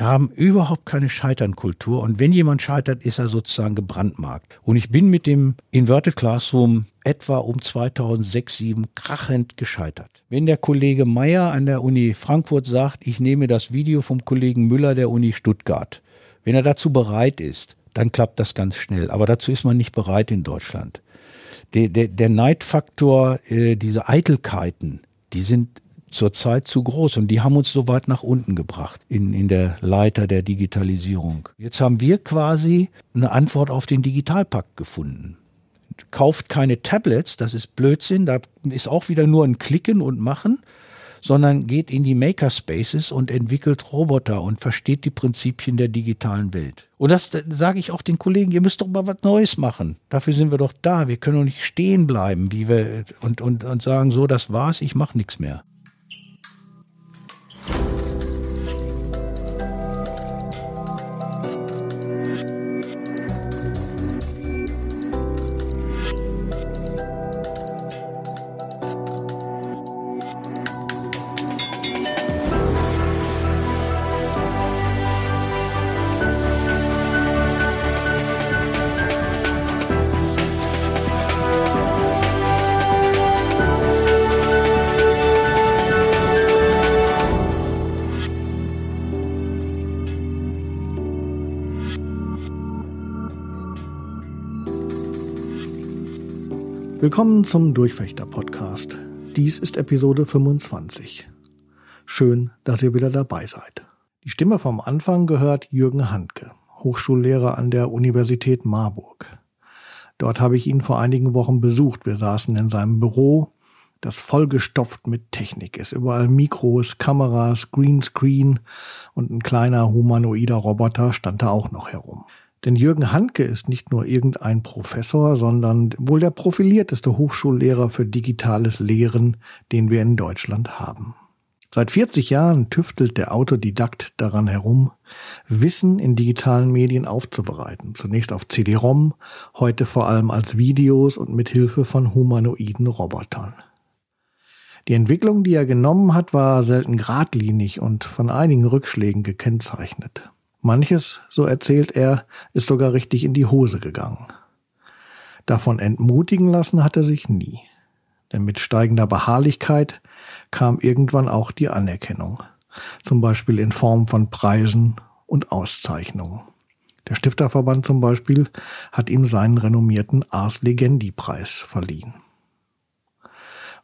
haben überhaupt keine Scheiternkultur. Und wenn jemand scheitert, ist er sozusagen gebrandmarkt. Und ich bin mit dem Inverted Classroom etwa um 2006, 2007 krachend gescheitert. Wenn der Kollege Meyer an der Uni Frankfurt sagt, ich nehme das Video vom Kollegen Müller der Uni Stuttgart, wenn er dazu bereit ist, dann klappt das ganz schnell. Aber dazu ist man nicht bereit in Deutschland. Der, der, der Neidfaktor, äh, diese Eitelkeiten, die sind zurzeit zu groß und die haben uns so weit nach unten gebracht in, in der Leiter der Digitalisierung. Jetzt haben wir quasi eine Antwort auf den Digitalpakt gefunden. Kauft keine Tablets, das ist Blödsinn, da ist auch wieder nur ein Klicken und Machen, sondern geht in die Makerspaces und entwickelt Roboter und versteht die Prinzipien der digitalen Welt. Und das sage ich auch den Kollegen, ihr müsst doch mal was Neues machen. Dafür sind wir doch da. Wir können doch nicht stehen bleiben, wie wir und, und, und sagen, so, das war's, ich mache nichts mehr. you. Willkommen zum Durchfechter-Podcast. Dies ist Episode 25. Schön, dass ihr wieder dabei seid. Die Stimme vom Anfang gehört Jürgen Handke, Hochschullehrer an der Universität Marburg. Dort habe ich ihn vor einigen Wochen besucht. Wir saßen in seinem Büro, das vollgestopft mit Technik ist. Überall Mikros, Kameras, Greenscreen und ein kleiner humanoider Roboter stand da auch noch herum. Denn Jürgen Handke ist nicht nur irgendein Professor, sondern wohl der profilierteste Hochschullehrer für digitales Lehren, den wir in Deutschland haben. Seit 40 Jahren tüftelt der Autodidakt daran herum, Wissen in digitalen Medien aufzubereiten. Zunächst auf CD-ROM, heute vor allem als Videos und mit Hilfe von humanoiden Robotern. Die Entwicklung, die er genommen hat, war selten geradlinig und von einigen Rückschlägen gekennzeichnet. Manches, so erzählt er, ist sogar richtig in die Hose gegangen. Davon entmutigen lassen hat er sich nie. Denn mit steigender Beharrlichkeit kam irgendwann auch die Anerkennung. Zum Beispiel in Form von Preisen und Auszeichnungen. Der Stifterverband zum Beispiel hat ihm seinen renommierten Ars Legendi Preis verliehen.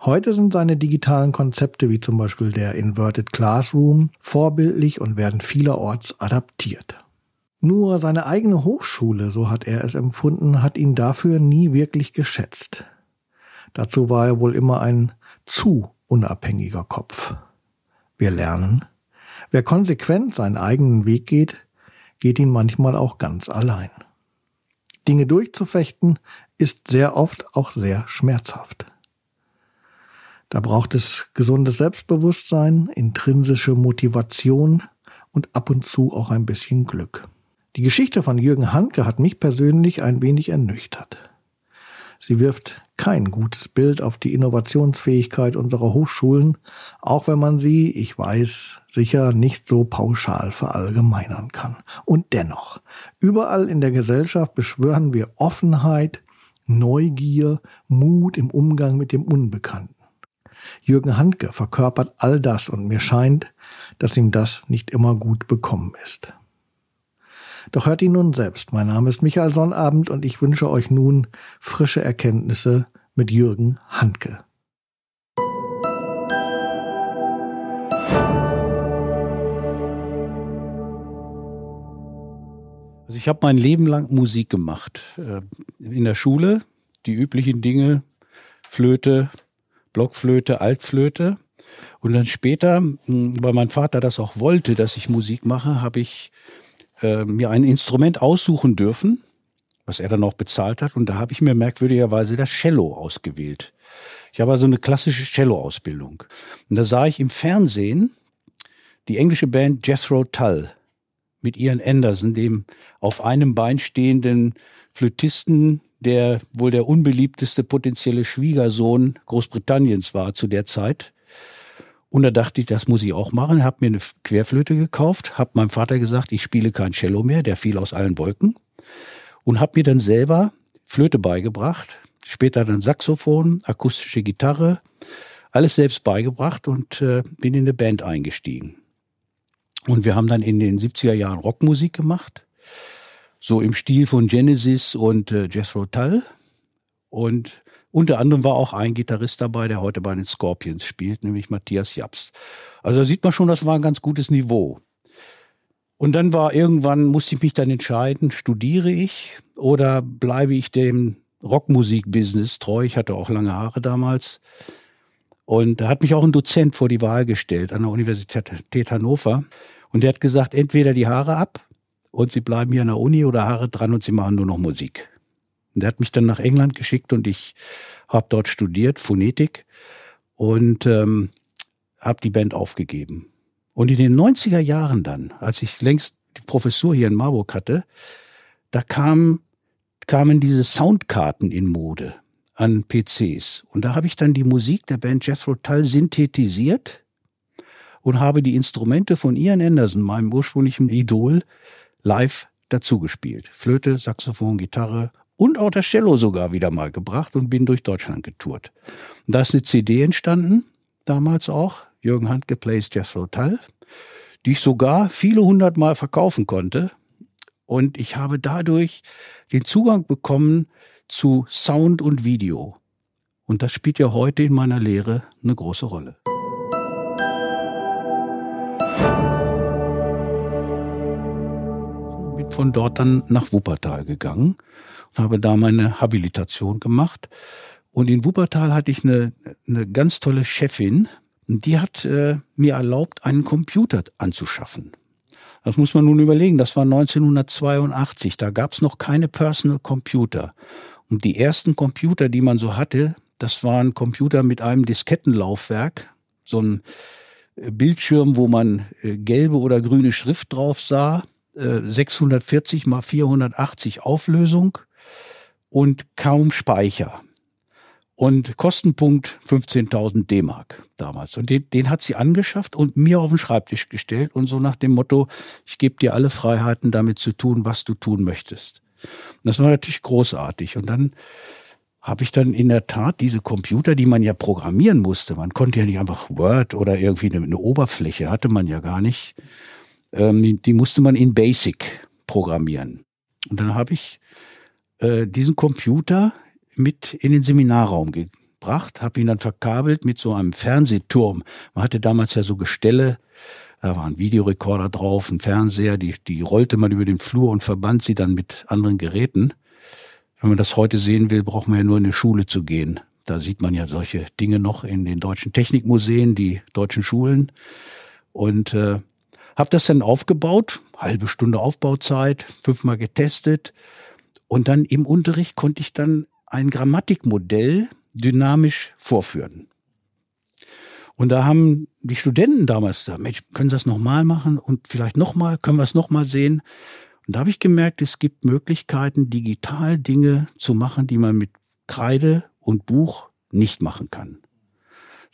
Heute sind seine digitalen Konzepte wie zum Beispiel der Inverted Classroom vorbildlich und werden vielerorts adaptiert. Nur seine eigene Hochschule, so hat er es empfunden, hat ihn dafür nie wirklich geschätzt. Dazu war er wohl immer ein zu unabhängiger Kopf. Wir lernen, wer konsequent seinen eigenen Weg geht, geht ihn manchmal auch ganz allein. Dinge durchzufechten ist sehr oft auch sehr schmerzhaft. Da braucht es gesundes Selbstbewusstsein, intrinsische Motivation und ab und zu auch ein bisschen Glück. Die Geschichte von Jürgen Handke hat mich persönlich ein wenig ernüchtert. Sie wirft kein gutes Bild auf die Innovationsfähigkeit unserer Hochschulen, auch wenn man sie, ich weiß, sicher nicht so pauschal verallgemeinern kann. Und dennoch, überall in der Gesellschaft beschwören wir Offenheit, Neugier, Mut im Umgang mit dem Unbekannten. Jürgen Handke verkörpert all das und mir scheint, dass ihm das nicht immer gut bekommen ist. Doch hört ihn nun selbst. Mein Name ist Michael Sonnabend und ich wünsche euch nun frische Erkenntnisse mit Jürgen Handke. Also ich habe mein Leben lang Musik gemacht. Äh, in der Schule die üblichen Dinge, Flöte, Blockflöte, Altflöte. Und dann später, weil mein Vater das auch wollte, dass ich Musik mache, habe ich äh, mir ein Instrument aussuchen dürfen, was er dann auch bezahlt hat. Und da habe ich mir merkwürdigerweise das Cello ausgewählt. Ich habe also eine klassische Cello-Ausbildung. Und da sah ich im Fernsehen die englische Band Jethro Tull mit Ian Anderson, dem auf einem Bein stehenden Flötisten, der wohl der unbeliebteste potenzielle Schwiegersohn Großbritanniens war zu der Zeit. Und da dachte ich, das muss ich auch machen. Habe mir eine Querflöte gekauft, habe meinem Vater gesagt, ich spiele kein Cello mehr, der fiel aus allen Wolken. Und habe mir dann selber Flöte beigebracht, später dann Saxophon, akustische Gitarre, alles selbst beigebracht und äh, bin in eine Band eingestiegen. Und wir haben dann in den 70er Jahren Rockmusik gemacht, so im Stil von Genesis und äh, Jethro Tull. Und unter anderem war auch ein Gitarrist dabei, der heute bei den Scorpions spielt, nämlich Matthias Japs. Also da sieht man schon, das war ein ganz gutes Niveau. Und dann war irgendwann, musste ich mich dann entscheiden, studiere ich oder bleibe ich dem Rockmusik-Business treu? Ich hatte auch lange Haare damals. Und da hat mich auch ein Dozent vor die Wahl gestellt an der Universität Hannover. Und der hat gesagt, entweder die Haare ab und Sie bleiben hier an der Uni oder Haare dran und Sie machen nur noch Musik. Und der hat mich dann nach England geschickt und ich habe dort studiert, Phonetik und ähm, habe die Band aufgegeben. Und in den 90er Jahren dann, als ich längst die Professur hier in Marburg hatte, da kam, kamen diese Soundkarten in Mode an PCs. Und da habe ich dann die Musik der Band Jethro Tull synthetisiert und habe die Instrumente von Ian Anderson, meinem ursprünglichen Idol, live dazugespielt. Flöte, Saxophon, Gitarre und auch das Cello sogar wieder mal gebracht und bin durch Deutschland getourt. Da ist eine CD entstanden, damals auch, Jürgen Handke Plays Jethro Tull, die ich sogar viele hundert Mal verkaufen konnte. Und ich habe dadurch den Zugang bekommen zu Sound und Video. Und das spielt ja heute in meiner Lehre eine große Rolle. Von dort dann nach Wuppertal gegangen und habe da meine Habilitation gemacht. Und in Wuppertal hatte ich eine, eine ganz tolle Chefin, die hat äh, mir erlaubt, einen Computer anzuschaffen. Das muss man nun überlegen, das war 1982, da gab es noch keine Personal Computer. Und die ersten Computer, die man so hatte, das waren Computer mit einem Diskettenlaufwerk, so ein äh, Bildschirm, wo man äh, gelbe oder grüne Schrift drauf sah, 640 mal 480 Auflösung und kaum Speicher. Und Kostenpunkt 15.000 D-Mark damals. Und den, den hat sie angeschafft und mir auf den Schreibtisch gestellt und so nach dem Motto, ich gebe dir alle Freiheiten, damit zu tun, was du tun möchtest. Und das war natürlich großartig. Und dann habe ich dann in der Tat diese Computer, die man ja programmieren musste. Man konnte ja nicht einfach Word oder irgendwie eine, eine Oberfläche, hatte man ja gar nicht. Ähm, die, die musste man in Basic programmieren. Und dann habe ich äh, diesen Computer mit in den Seminarraum gebracht, habe ihn dann verkabelt mit so einem Fernsehturm. Man hatte damals ja so Gestelle, da war ein Videorekorder drauf, ein Fernseher, die, die rollte man über den Flur und verband sie dann mit anderen Geräten. Wenn man das heute sehen will, braucht man ja nur in eine Schule zu gehen. Da sieht man ja solche Dinge noch in den deutschen Technikmuseen, die deutschen Schulen. Und äh, habe das dann aufgebaut, halbe Stunde Aufbauzeit, fünfmal getestet. Und dann im Unterricht konnte ich dann ein Grammatikmodell dynamisch vorführen. Und da haben die Studenten damals gesagt, Mensch, können Sie das nochmal machen und vielleicht nochmal, können wir es nochmal sehen? Und da habe ich gemerkt, es gibt Möglichkeiten, digital Dinge zu machen, die man mit Kreide und Buch nicht machen kann.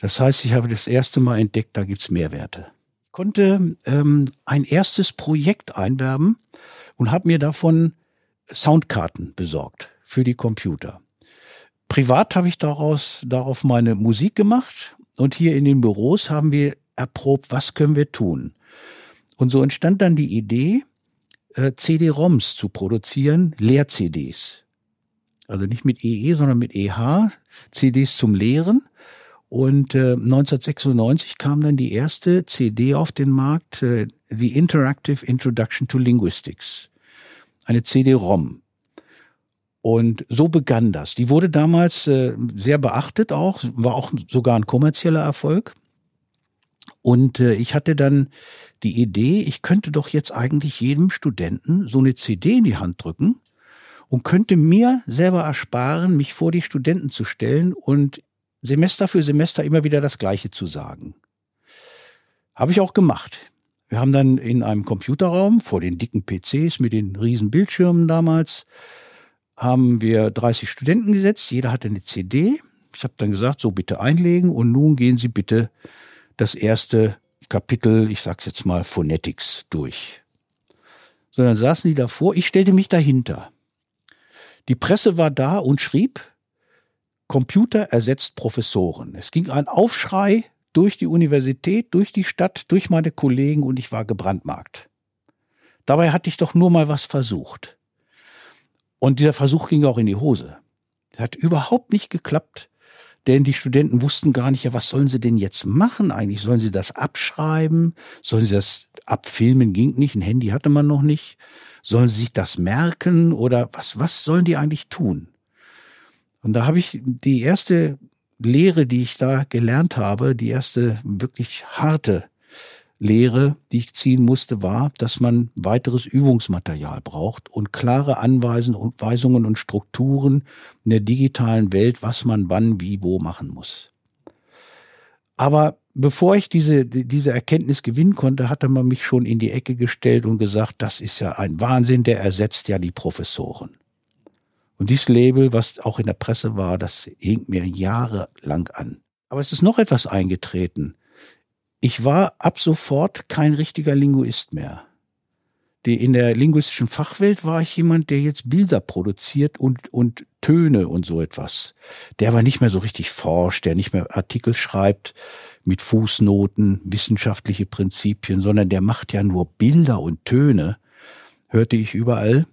Das heißt, ich habe das erste Mal entdeckt, da gibt's Mehrwerte. Konnte ähm, ein erstes Projekt einwerben und habe mir davon Soundkarten besorgt für die Computer. Privat habe ich daraus, darauf meine Musik gemacht und hier in den Büros haben wir erprobt, was können wir tun. Und so entstand dann die Idee, äh, CD-ROMs zu produzieren, Lehr-CDs. Also nicht mit EE, e, sondern mit EH, CDs zum Lehren. Und äh, 1996 kam dann die erste CD auf den Markt, äh, The Interactive Introduction to Linguistics. Eine CD-ROM. Und so begann das. Die wurde damals äh, sehr beachtet auch, war auch sogar ein kommerzieller Erfolg. Und äh, ich hatte dann die Idee, ich könnte doch jetzt eigentlich jedem Studenten so eine CD in die Hand drücken und könnte mir selber ersparen, mich vor die Studenten zu stellen und Semester für Semester immer wieder das Gleiche zu sagen. Habe ich auch gemacht. Wir haben dann in einem Computerraum vor den dicken PCs mit den riesen Bildschirmen damals haben wir 30 Studenten gesetzt, jeder hatte eine CD. Ich habe dann gesagt, so bitte einlegen und nun gehen Sie bitte das erste Kapitel, ich sag's jetzt mal, Phonetics durch. Sondern saßen die davor, ich stellte mich dahinter. Die Presse war da und schrieb, Computer ersetzt Professoren. Es ging ein Aufschrei durch die Universität, durch die Stadt, durch meine Kollegen und ich war gebrandmarkt. Dabei hatte ich doch nur mal was versucht. Und dieser Versuch ging auch in die Hose. Es hat überhaupt nicht geklappt, denn die Studenten wussten gar nicht, ja, was sollen sie denn jetzt machen eigentlich? Sollen sie das abschreiben? Sollen sie das abfilmen? Ging nicht, ein Handy hatte man noch nicht. Sollen sie sich das merken oder was, was sollen die eigentlich tun? Und da habe ich die erste Lehre, die ich da gelernt habe, die erste wirklich harte Lehre, die ich ziehen musste, war, dass man weiteres Übungsmaterial braucht und klare Anweisungen und Strukturen in der digitalen Welt, was man wann, wie, wo machen muss. Aber bevor ich diese, diese Erkenntnis gewinnen konnte, hatte man mich schon in die Ecke gestellt und gesagt, das ist ja ein Wahnsinn, der ersetzt ja die Professoren. Und dieses Label, was auch in der Presse war, das hing mir jahrelang an. Aber es ist noch etwas eingetreten. Ich war ab sofort kein richtiger Linguist mehr. Die, in der linguistischen Fachwelt war ich jemand, der jetzt Bilder produziert und, und Töne und so etwas. Der aber nicht mehr so richtig forscht, der nicht mehr Artikel schreibt mit Fußnoten, wissenschaftliche Prinzipien, sondern der macht ja nur Bilder und Töne, hörte ich überall.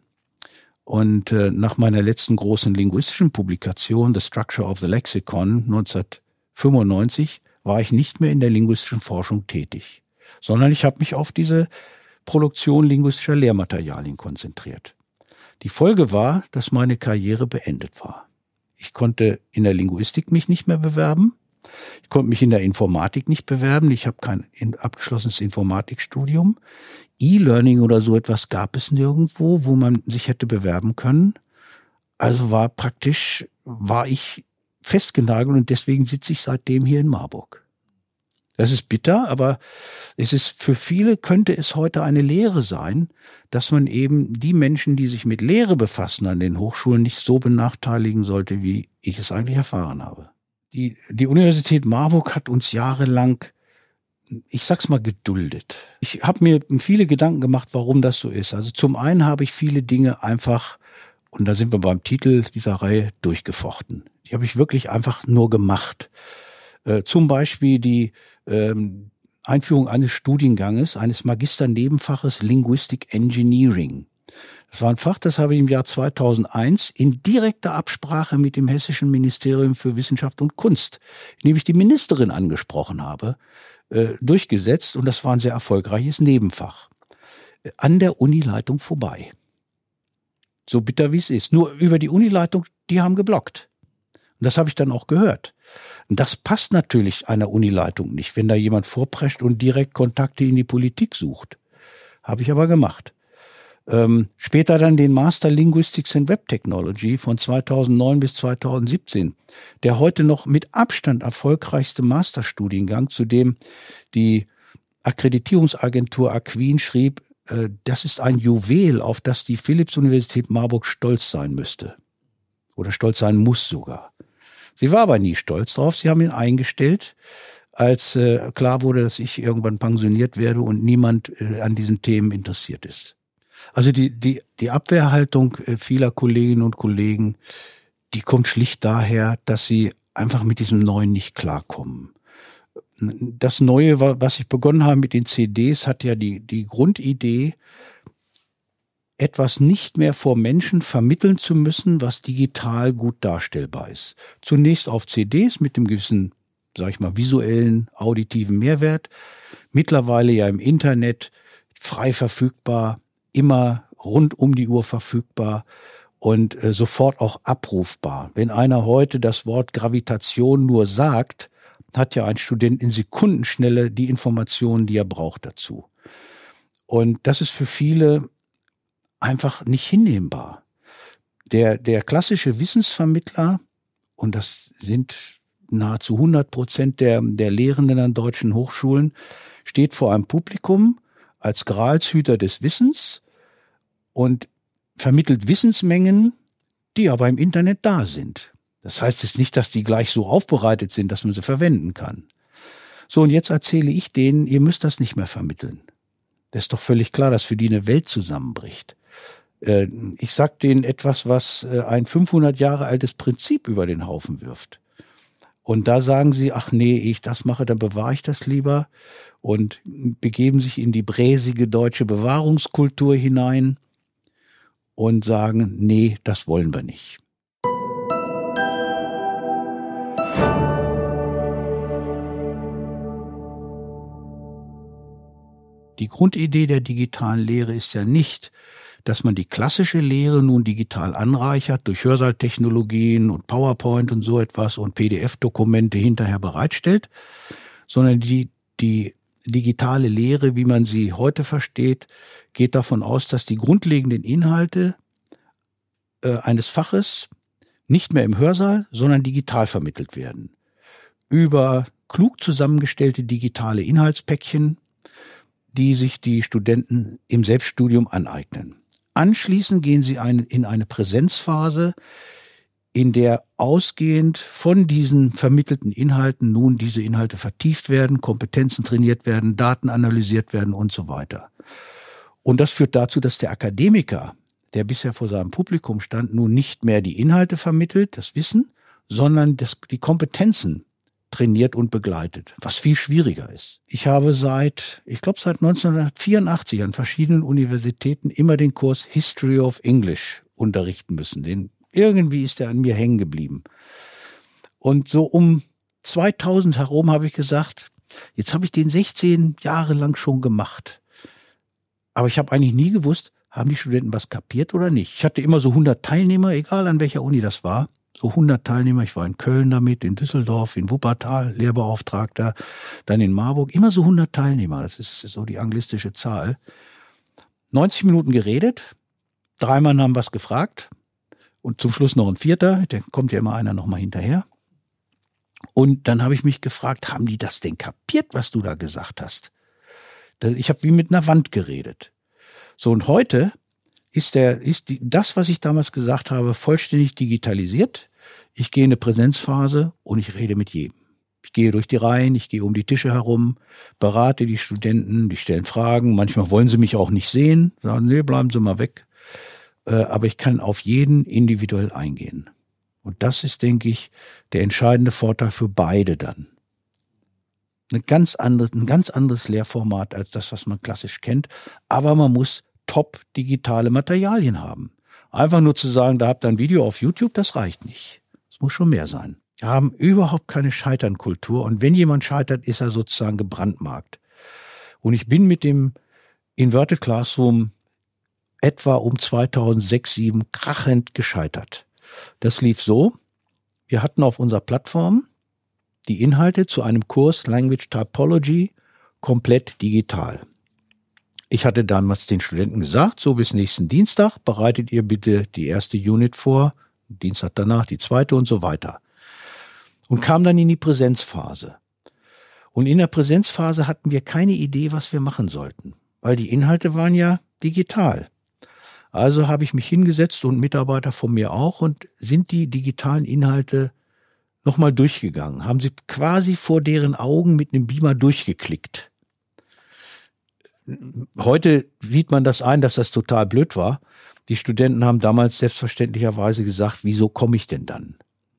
Und äh, nach meiner letzten großen linguistischen Publikation, The Structure of the Lexicon 1995, war ich nicht mehr in der linguistischen Forschung tätig, sondern ich habe mich auf diese Produktion linguistischer Lehrmaterialien konzentriert. Die Folge war, dass meine Karriere beendet war. Ich konnte in der Linguistik mich nicht mehr bewerben. Ich konnte mich in der Informatik nicht bewerben. Ich habe kein abgeschlossenes Informatikstudium. E-Learning oder so etwas gab es nirgendwo, wo man sich hätte bewerben können. Also war praktisch, war ich festgenagelt und deswegen sitze ich seitdem hier in Marburg. Das ist bitter, aber es ist für viele könnte es heute eine Lehre sein, dass man eben die Menschen, die sich mit Lehre befassen an den Hochschulen, nicht so benachteiligen sollte, wie ich es eigentlich erfahren habe. Die, die Universität Marburg hat uns jahrelang, ich sag's mal, geduldet. Ich habe mir viele Gedanken gemacht, warum das so ist. Also zum einen habe ich viele Dinge einfach, und da sind wir beim Titel dieser Reihe, durchgefochten. Die habe ich wirklich einfach nur gemacht. Äh, zum Beispiel die ähm, Einführung eines Studienganges, eines Magisternebenfaches Linguistic Engineering. Das war ein Fach, das habe ich im Jahr 2001 in direkter Absprache mit dem Hessischen Ministerium für Wissenschaft und Kunst, in dem ich die Ministerin angesprochen habe, äh, durchgesetzt und das war ein sehr erfolgreiches Nebenfach. An der Unileitung vorbei. So bitter wie es ist. Nur über die Unileitung, die haben geblockt. Und das habe ich dann auch gehört. Und das passt natürlich einer Unileitung nicht, wenn da jemand vorprescht und direkt Kontakte in die Politik sucht. Habe ich aber gemacht. Ähm, später dann den Master Linguistics and Web Technology von 2009 bis 2017, der heute noch mit Abstand erfolgreichste Masterstudiengang, zu dem die Akkreditierungsagentur Aquin schrieb, äh, das ist ein Juwel, auf das die Philipps-Universität Marburg stolz sein müsste. Oder stolz sein muss sogar. Sie war aber nie stolz drauf. Sie haben ihn eingestellt, als äh, klar wurde, dass ich irgendwann pensioniert werde und niemand äh, an diesen Themen interessiert ist. Also die, die, die Abwehrhaltung äh, vieler Kolleginnen und Kollegen, die kommt schlicht daher, dass sie einfach mit diesem Neuen nicht klarkommen. Das Neue, was ich begonnen habe mit den CDs, hat ja die, die Grundidee, etwas nicht mehr vor Menschen vermitteln zu müssen, was digital gut darstellbar ist. Zunächst auf CDs mit dem gewissen, sag ich mal, visuellen, auditiven Mehrwert. Mittlerweile ja im Internet frei verfügbar, immer rund um die Uhr verfügbar und äh, sofort auch abrufbar. Wenn einer heute das Wort Gravitation nur sagt, hat ja ein Student in Sekundenschnelle die Informationen, die er braucht dazu. Und das ist für viele einfach nicht hinnehmbar. Der, der klassische Wissensvermittler, und das sind nahezu 100 Prozent der, der Lehrenden an deutschen Hochschulen, steht vor einem Publikum als Gralshüter des Wissens und vermittelt Wissensmengen, die aber im Internet da sind. Das heißt jetzt nicht, dass die gleich so aufbereitet sind, dass man sie verwenden kann. So, und jetzt erzähle ich denen, ihr müsst das nicht mehr vermitteln. Das ist doch völlig klar, dass für die eine Welt zusammenbricht. Äh, ich sag denen etwas, was äh, ein 500 Jahre altes Prinzip über den Haufen wirft. Und da sagen sie, ach nee, ich das mache, dann bewahre ich das lieber und begeben sich in die bräsige deutsche Bewahrungskultur hinein und sagen, nee, das wollen wir nicht. Die Grundidee der digitalen Lehre ist ja nicht, dass man die klassische Lehre nun digital anreichert durch Hörsaaltechnologien und PowerPoint und so etwas und PDF-Dokumente hinterher bereitstellt, sondern die, die digitale Lehre, wie man sie heute versteht, geht davon aus, dass die grundlegenden Inhalte äh, eines Faches nicht mehr im Hörsaal, sondern digital vermittelt werden. Über klug zusammengestellte digitale Inhaltspäckchen, die sich die Studenten im Selbststudium aneignen. Anschließend gehen sie in eine Präsenzphase, in der ausgehend von diesen vermittelten Inhalten nun diese Inhalte vertieft werden, Kompetenzen trainiert werden, Daten analysiert werden und so weiter. Und das führt dazu, dass der Akademiker, der bisher vor seinem Publikum stand, nun nicht mehr die Inhalte vermittelt, das Wissen, sondern das, die Kompetenzen trainiert und begleitet, was viel schwieriger ist. Ich habe seit, ich glaube seit 1984 an verschiedenen Universitäten immer den Kurs History of English unterrichten müssen. Den, irgendwie ist er an mir hängen geblieben. Und so um 2000 herum habe ich gesagt, jetzt habe ich den 16 Jahre lang schon gemacht. Aber ich habe eigentlich nie gewusst, haben die Studenten was kapiert oder nicht. Ich hatte immer so 100 Teilnehmer, egal an welcher Uni das war so 100 Teilnehmer. Ich war in Köln damit, in Düsseldorf, in Wuppertal, Lehrbeauftragter, dann in Marburg. Immer so 100 Teilnehmer. Das ist so die anglistische Zahl. 90 Minuten geredet. Drei Mann haben was gefragt. Und zum Schluss noch ein vierter. Da kommt ja immer einer nochmal hinterher. Und dann habe ich mich gefragt, haben die das denn kapiert, was du da gesagt hast? Ich habe wie mit einer Wand geredet. So, und heute ist der, ist die, das, was ich damals gesagt habe, vollständig digitalisiert. Ich gehe in eine Präsenzphase und ich rede mit jedem. Ich gehe durch die Reihen, ich gehe um die Tische herum, berate die Studenten, die stellen Fragen. Manchmal wollen sie mich auch nicht sehen, sagen, nee, bleiben Sie mal weg. Äh, aber ich kann auf jeden individuell eingehen. Und das ist, denke ich, der entscheidende Vorteil für beide dann. Eine ganz andere, ein ganz anderes Lehrformat als das, was man klassisch kennt. Aber man muss top digitale Materialien haben. Einfach nur zu sagen, da habt ihr ein Video auf YouTube, das reicht nicht. Es muss schon mehr sein. Wir haben überhaupt keine Scheiternkultur und wenn jemand scheitert, ist er sozusagen gebrandmarkt. Und ich bin mit dem Inverted Classroom etwa um 2006, 2007 krachend gescheitert. Das lief so, wir hatten auf unserer Plattform die Inhalte zu einem Kurs Language Typology komplett digital. Ich hatte damals den Studenten gesagt, so bis nächsten Dienstag bereitet ihr bitte die erste Unit vor, Dienstag danach die zweite und so weiter. Und kam dann in die Präsenzphase. Und in der Präsenzphase hatten wir keine Idee, was wir machen sollten, weil die Inhalte waren ja digital. Also habe ich mich hingesetzt und Mitarbeiter von mir auch und sind die digitalen Inhalte nochmal durchgegangen, haben sie quasi vor deren Augen mit einem Beamer durchgeklickt heute sieht man das ein, dass das total blöd war. Die Studenten haben damals selbstverständlicherweise gesagt, wieso komme ich denn dann?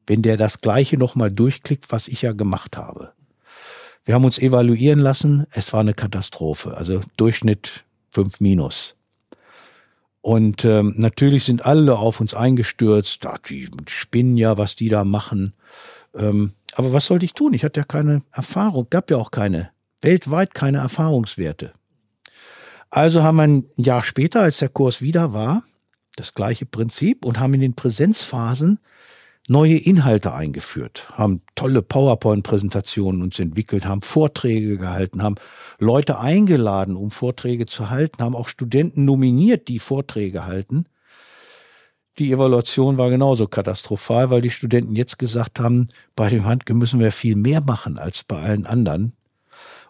Wenn der das Gleiche nochmal durchklickt, was ich ja gemacht habe. Wir haben uns evaluieren lassen, es war eine Katastrophe, also Durchschnitt 5 minus. Und ähm, natürlich sind alle auf uns eingestürzt, ach, die spinnen ja, was die da machen. Ähm, aber was sollte ich tun? Ich hatte ja keine Erfahrung, gab ja auch keine, weltweit keine Erfahrungswerte. Also haben wir ein Jahr später, als der Kurs wieder war, das gleiche Prinzip und haben in den Präsenzphasen neue Inhalte eingeführt, haben tolle PowerPoint-Präsentationen uns entwickelt, haben Vorträge gehalten, haben Leute eingeladen, um Vorträge zu halten, haben auch Studenten nominiert, die Vorträge halten. Die Evaluation war genauso katastrophal, weil die Studenten jetzt gesagt haben, bei dem Handke müssen wir viel mehr machen als bei allen anderen.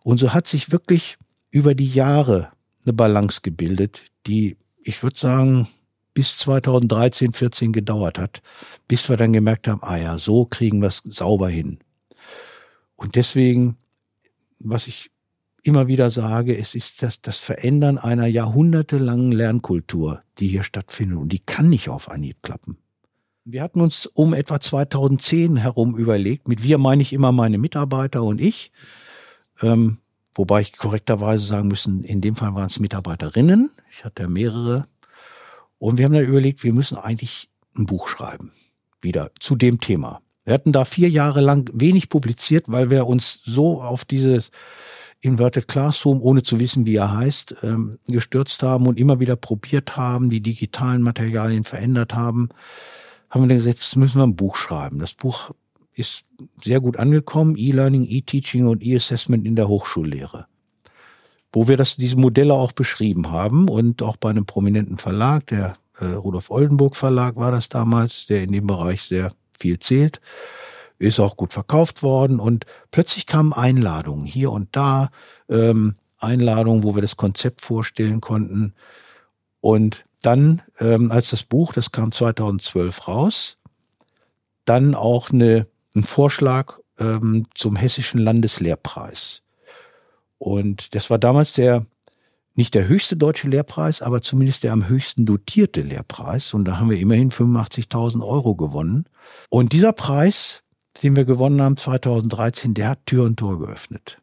Und so hat sich wirklich über die Jahre eine Balance gebildet, die, ich würde sagen, bis 2013, 14 gedauert hat, bis wir dann gemerkt haben, ah ja, so kriegen wir es sauber hin. Und deswegen was ich immer wieder sage, es ist das, das Verändern einer jahrhundertelangen Lernkultur, die hier stattfindet. Und die kann nicht auf Anhieb klappen. Wir hatten uns um etwa 2010 herum überlegt, mit wir meine ich immer meine Mitarbeiter und ich, ähm, wobei ich korrekterweise sagen müssen, in dem Fall waren es Mitarbeiterinnen, ich hatte mehrere, und wir haben dann überlegt, wir müssen eigentlich ein Buch schreiben, wieder zu dem Thema. Wir hatten da vier Jahre lang wenig publiziert, weil wir uns so auf dieses Inverted Classroom, ohne zu wissen, wie er heißt, ähm, gestürzt haben und immer wieder probiert haben, die digitalen Materialien verändert haben haben wir dann gesagt, jetzt müssen wir ein Buch schreiben. Das Buch ist sehr gut angekommen, E-Learning, E-Teaching und E-Assessment in der Hochschullehre. Wo wir das, diese Modelle auch beschrieben haben und auch bei einem prominenten Verlag, der äh, Rudolf Oldenburg Verlag war das damals, der in dem Bereich sehr viel zählt, ist auch gut verkauft worden und plötzlich kamen Einladungen hier und da, ähm, Einladungen, wo wir das Konzept vorstellen konnten und dann, ähm, als das Buch, das kam 2012 raus, dann auch eine, ein Vorschlag ähm, zum Hessischen Landeslehrpreis. Und das war damals der, nicht der höchste deutsche Lehrpreis, aber zumindest der am höchsten dotierte Lehrpreis. Und da haben wir immerhin 85.000 Euro gewonnen. Und dieser Preis, den wir gewonnen haben 2013, der hat Tür und Tor geöffnet.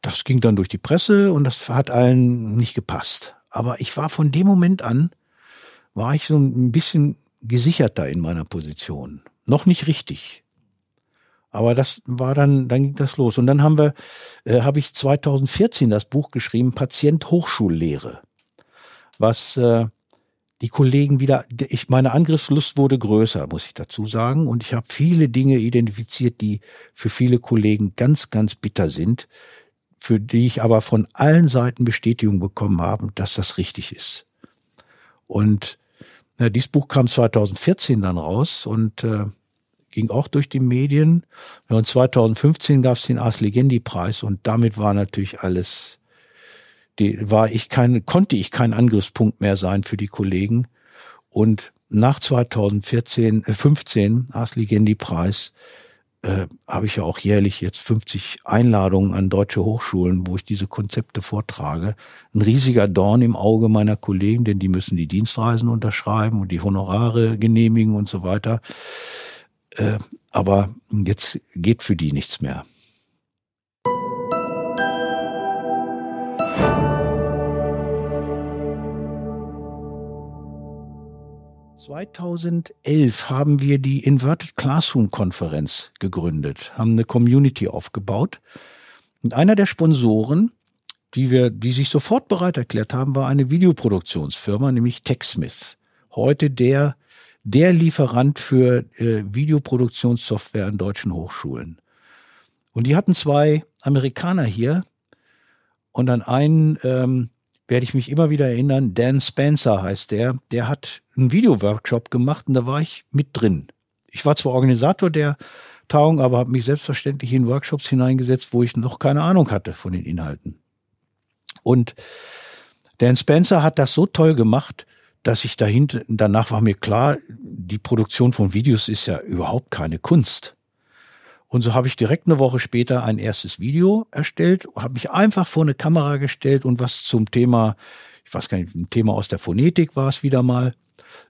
Das ging dann durch die Presse und das hat allen nicht gepasst. Aber ich war von dem Moment an, war ich so ein bisschen gesicherter in meiner Position. Noch nicht richtig. Aber das war dann, dann ging das los. Und dann haben wir, äh, habe ich 2014 das Buch geschrieben, Patient Hochschullehre. Was äh, die Kollegen wieder, ich, meine Angriffslust wurde größer, muss ich dazu sagen. Und ich habe viele Dinge identifiziert, die für viele Kollegen ganz, ganz bitter sind, für die ich aber von allen Seiten Bestätigung bekommen habe, dass das richtig ist. Und na, dieses Buch kam 2014 dann raus und äh, ging auch durch die Medien. Und 2015 gab es den Ars Legendi Preis und damit war natürlich alles, die, war ich kein, konnte ich kein Angriffspunkt mehr sein für die Kollegen. Und nach 2014, äh, 15 Ars Legendi Preis äh, habe ich ja auch jährlich jetzt 50 Einladungen an deutsche Hochschulen, wo ich diese Konzepte vortrage. Ein riesiger Dorn im Auge meiner Kollegen, denn die müssen die Dienstreisen unterschreiben und die Honorare genehmigen und so weiter. Äh, aber jetzt geht für die nichts mehr. 2011 haben wir die Inverted Classroom Konferenz gegründet, haben eine Community aufgebaut. Und einer der Sponsoren, die wir, die sich sofort bereit erklärt haben, war eine Videoproduktionsfirma, nämlich TechSmith. Heute der, der Lieferant für äh, Videoproduktionssoftware an deutschen Hochschulen. Und die hatten zwei Amerikaner hier und dann einen ähm, werde ich mich immer wieder erinnern, Dan Spencer heißt der, der hat einen Videoworkshop gemacht und da war ich mit drin. Ich war zwar Organisator der Tagung, aber habe mich selbstverständlich in Workshops hineingesetzt, wo ich noch keine Ahnung hatte von den Inhalten. Und Dan Spencer hat das so toll gemacht, dass ich dahinter, danach war mir klar, die Produktion von Videos ist ja überhaupt keine Kunst. Und so habe ich direkt eine Woche später ein erstes Video erstellt, habe mich einfach vor eine Kamera gestellt und was zum Thema, ich weiß gar nicht, ein Thema aus der Phonetik war es wieder mal,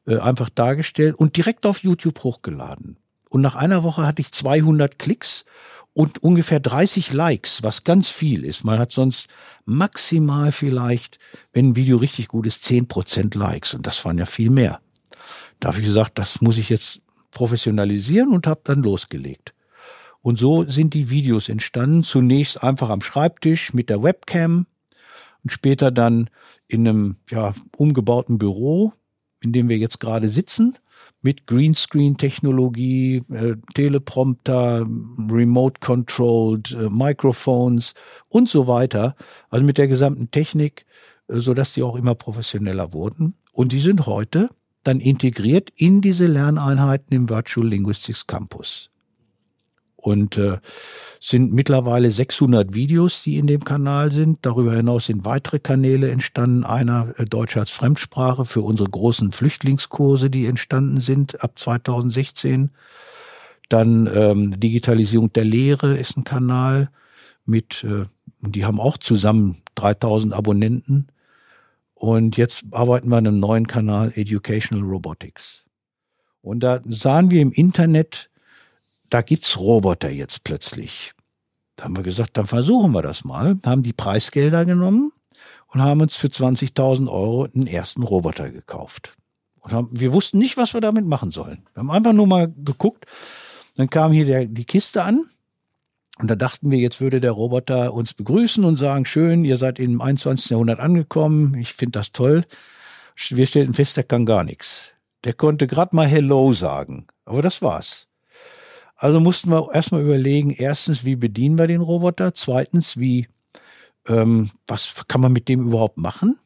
äh, einfach dargestellt und direkt auf YouTube hochgeladen. Und nach einer Woche hatte ich 200 Klicks und ungefähr 30 Likes, was ganz viel ist. Man hat sonst maximal vielleicht, wenn ein Video richtig gut ist, 10% Likes und das waren ja viel mehr. Da habe ich gesagt, das muss ich jetzt professionalisieren und habe dann losgelegt. Und so sind die Videos entstanden. Zunächst einfach am Schreibtisch mit der Webcam und später dann in einem ja, umgebauten Büro, in dem wir jetzt gerade sitzen, mit Greenscreen-Technologie, äh, Teleprompter, Remote-Controlled, äh, Microphones und so weiter. Also mit der gesamten Technik, äh, so dass die auch immer professioneller wurden. Und die sind heute dann integriert in diese Lerneinheiten im Virtual Linguistics Campus und äh, sind mittlerweile 600 Videos, die in dem Kanal sind. Darüber hinaus sind weitere Kanäle entstanden. Einer äh, Deutsch als Fremdsprache für unsere großen Flüchtlingskurse, die entstanden sind ab 2016. Dann ähm, Digitalisierung der Lehre ist ein Kanal mit, äh, die haben auch zusammen 3000 Abonnenten. Und jetzt arbeiten wir an einem neuen Kanal Educational Robotics. Und da sahen wir im Internet, da gibt's Roboter jetzt plötzlich. Da haben wir gesagt, dann versuchen wir das mal, haben die Preisgelder genommen und haben uns für 20.000 Euro einen ersten Roboter gekauft. Und haben, wir wussten nicht, was wir damit machen sollen. Wir haben einfach nur mal geguckt. Dann kam hier der, die Kiste an. Und da dachten wir, jetzt würde der Roboter uns begrüßen und sagen, schön, ihr seid im 21. Jahrhundert angekommen. Ich finde das toll. Wir stellten fest, der kann gar nichts. Der konnte gerade mal Hello sagen. Aber das war's. Also mussten wir erstmal überlegen, erstens, wie bedienen wir den Roboter? Zweitens, wie, ähm, was kann man mit dem überhaupt machen?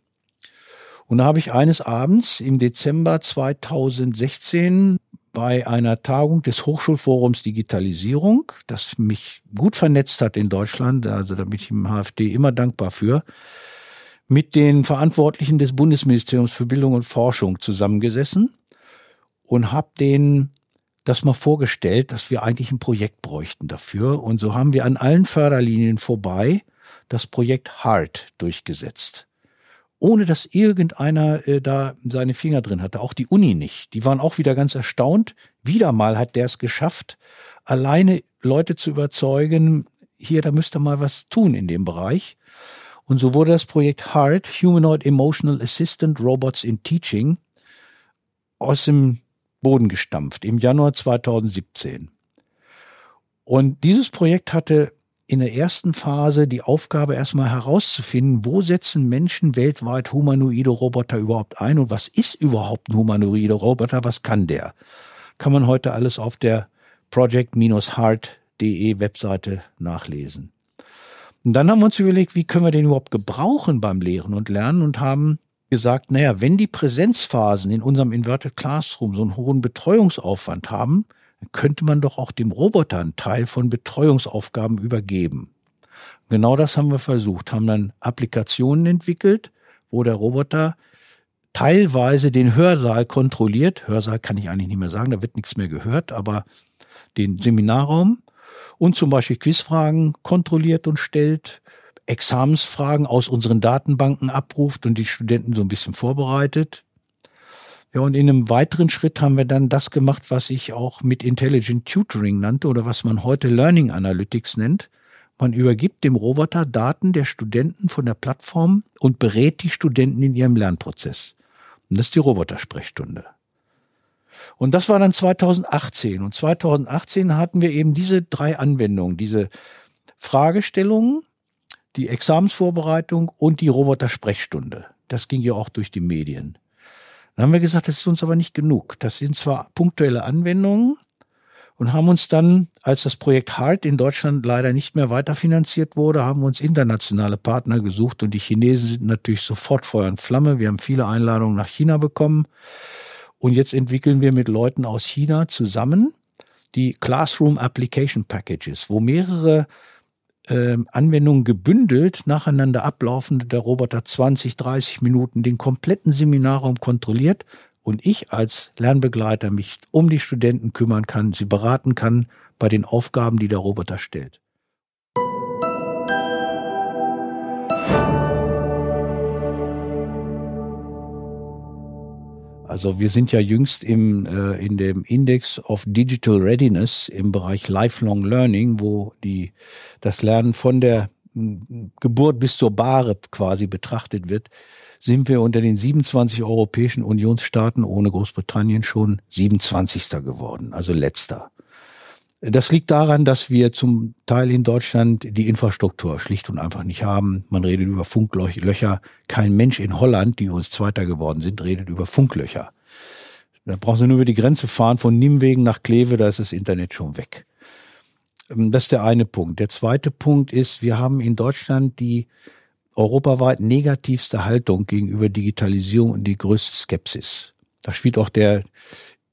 Und da habe ich eines Abends im Dezember 2016 bei einer Tagung des Hochschulforums Digitalisierung, das mich gut vernetzt hat in Deutschland, also da bin ich im HFD immer dankbar für, mit den Verantwortlichen des Bundesministeriums für Bildung und Forschung zusammengesessen und habe denen das mal vorgestellt, dass wir eigentlich ein Projekt bräuchten dafür. Und so haben wir an allen Förderlinien vorbei das Projekt HART durchgesetzt ohne dass irgendeiner äh, da seine Finger drin hatte. Auch die Uni nicht. Die waren auch wieder ganz erstaunt. Wieder mal hat der es geschafft, alleine Leute zu überzeugen, hier, da müsste mal was tun in dem Bereich. Und so wurde das Projekt HART, Humanoid Emotional Assistant Robots in Teaching, aus dem Boden gestampft im Januar 2017. Und dieses Projekt hatte in der ersten Phase die Aufgabe erstmal herauszufinden, wo setzen Menschen weltweit humanoide Roboter überhaupt ein und was ist überhaupt ein humanoide Roboter, was kann der? Kann man heute alles auf der project-heart.de Webseite nachlesen. Und dann haben wir uns überlegt, wie können wir den überhaupt gebrauchen beim Lehren und Lernen und haben gesagt, naja, wenn die Präsenzphasen in unserem Inverted Classroom so einen hohen Betreuungsaufwand haben, könnte man doch auch dem Roboter einen Teil von Betreuungsaufgaben übergeben. Genau das haben wir versucht, haben dann Applikationen entwickelt, wo der Roboter teilweise den Hörsaal kontrolliert. Hörsaal kann ich eigentlich nicht mehr sagen, da wird nichts mehr gehört, aber den Seminarraum und zum Beispiel Quizfragen kontrolliert und stellt, Examensfragen aus unseren Datenbanken abruft und die Studenten so ein bisschen vorbereitet, ja, und in einem weiteren Schritt haben wir dann das gemacht, was ich auch mit Intelligent Tutoring nannte oder was man heute Learning Analytics nennt. Man übergibt dem Roboter Daten der Studenten von der Plattform und berät die Studenten in ihrem Lernprozess. Und das ist die Robotersprechstunde. Und das war dann 2018. Und 2018 hatten wir eben diese drei Anwendungen, diese Fragestellungen, die Examensvorbereitung und die Robotersprechstunde. Das ging ja auch durch die Medien. Dann haben wir gesagt, das ist uns aber nicht genug. Das sind zwar punktuelle Anwendungen und haben uns dann, als das Projekt HART in Deutschland leider nicht mehr weiterfinanziert wurde, haben wir uns internationale Partner gesucht und die Chinesen sind natürlich sofort Feuer und Flamme. Wir haben viele Einladungen nach China bekommen und jetzt entwickeln wir mit Leuten aus China zusammen die Classroom Application Packages, wo mehrere äh, Anwendungen gebündelt nacheinander ablaufen, der Roboter 20, 30 Minuten den kompletten Seminarraum kontrolliert und ich als Lernbegleiter mich um die Studenten kümmern kann, sie beraten kann bei den Aufgaben, die der Roboter stellt. Also wir sind ja jüngst im, äh, in dem Index of Digital Readiness im Bereich Lifelong Learning, wo die, das Lernen von der Geburt bis zur Bahre quasi betrachtet wird, sind wir unter den 27 europäischen Unionsstaaten ohne Großbritannien schon 27. geworden, also letzter. Das liegt daran, dass wir zum Teil in Deutschland die Infrastruktur schlicht und einfach nicht haben. Man redet über Funklöcher. Kein Mensch in Holland, die uns Zweiter geworden sind, redet über Funklöcher. Da brauchen Sie nur über die Grenze fahren von Nimwegen nach Kleve, da ist das Internet schon weg. Ähm, das ist der eine Punkt. Der zweite Punkt ist, wir haben in Deutschland die europaweit negativste Haltung gegenüber Digitalisierung und die größte Skepsis. Da spielt auch der,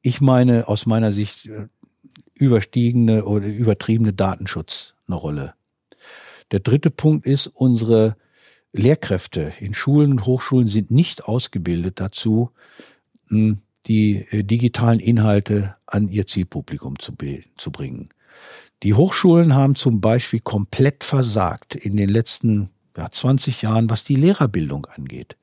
ich meine, aus meiner Sicht überstiegene oder übertriebene Datenschutz eine Rolle. Der dritte Punkt ist, unsere Lehrkräfte in Schulen und Hochschulen sind nicht ausgebildet dazu, die äh, digitalen Inhalte an ihr Zielpublikum zu, zu bringen. Die Hochschulen haben zum Beispiel komplett versagt in den letzten ja, 20 Jahren, was die Lehrerbildung angeht.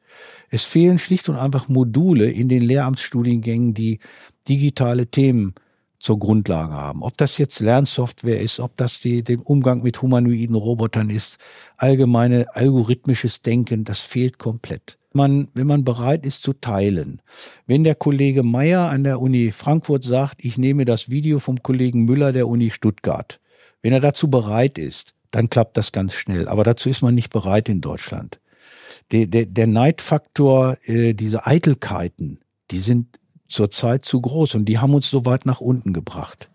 Es fehlen schlicht und einfach Module in den Lehramtsstudiengängen, die digitale Themen zur Grundlage haben. Ob das jetzt Lernsoftware ist, ob das die, den Umgang mit humanoiden Robotern ist, allgemeine algorithmisches Denken, das fehlt komplett. Man, wenn man bereit ist zu teilen. Wenn der Kollege Meyer an der Uni Frankfurt sagt, ich nehme das Video vom Kollegen Müller der Uni Stuttgart, wenn er dazu bereit ist, dann klappt das ganz schnell. Aber dazu ist man nicht bereit in Deutschland. Der, der, der Neidfaktor, äh, diese Eitelkeiten, die sind zurzeit zu groß und die haben uns so weit nach unten gebracht.